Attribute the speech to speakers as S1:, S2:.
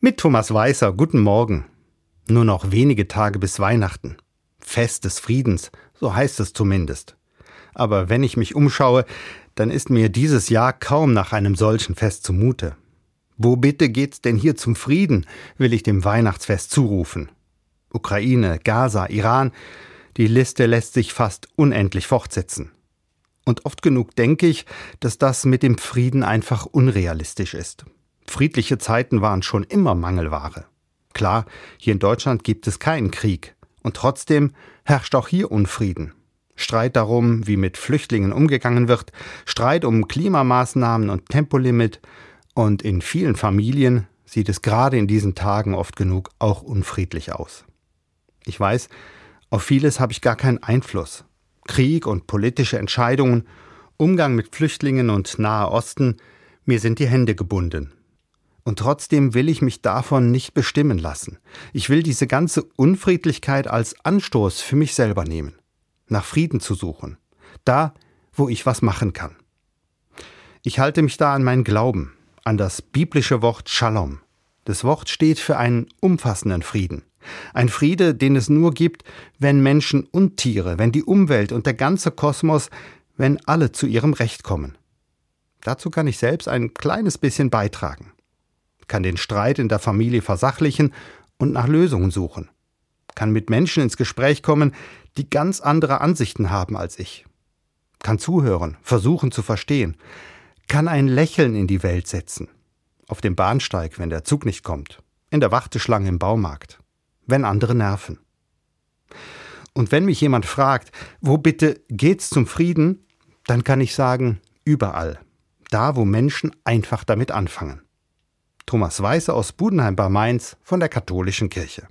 S1: Mit Thomas Weißer, guten Morgen. Nur noch wenige Tage bis Weihnachten. Fest des Friedens, so heißt es zumindest. Aber wenn ich mich umschaue, dann ist mir dieses Jahr kaum nach einem solchen Fest zumute. Wo bitte geht's denn hier zum Frieden, will ich dem Weihnachtsfest zurufen. Ukraine, Gaza, Iran, die Liste lässt sich fast unendlich fortsetzen. Und oft genug denke ich, dass das mit dem Frieden einfach unrealistisch ist. Friedliche Zeiten waren schon immer Mangelware. Klar, hier in Deutschland gibt es keinen Krieg. Und trotzdem herrscht auch hier Unfrieden. Streit darum, wie mit Flüchtlingen umgegangen wird, Streit um Klimamaßnahmen und Tempolimit. Und in vielen Familien sieht es gerade in diesen Tagen oft genug auch unfriedlich aus. Ich weiß, auf vieles habe ich gar keinen Einfluss. Krieg und politische Entscheidungen, Umgang mit Flüchtlingen und Nahe Osten, mir sind die Hände gebunden. Und trotzdem will ich mich davon nicht bestimmen lassen. Ich will diese ganze Unfriedlichkeit als Anstoß für mich selber nehmen, nach Frieden zu suchen, da, wo ich was machen kann. Ich halte mich da an meinen Glauben, an das biblische Wort Shalom. Das Wort steht für einen umfassenden Frieden. Ein Friede, den es nur gibt, wenn Menschen und Tiere, wenn die Umwelt und der ganze Kosmos, wenn alle zu ihrem Recht kommen. Dazu kann ich selbst ein kleines bisschen beitragen kann den Streit in der Familie versachlichen und nach Lösungen suchen, kann mit Menschen ins Gespräch kommen, die ganz andere Ansichten haben als ich, kann zuhören, versuchen zu verstehen, kann ein Lächeln in die Welt setzen, auf dem Bahnsteig, wenn der Zug nicht kommt, in der Warteschlange im Baumarkt, wenn andere nerven. Und wenn mich jemand fragt, wo bitte geht's zum Frieden, dann kann ich sagen, überall, da wo Menschen einfach damit anfangen. Thomas Weiße aus Budenheim bei Mainz von der Katholischen Kirche.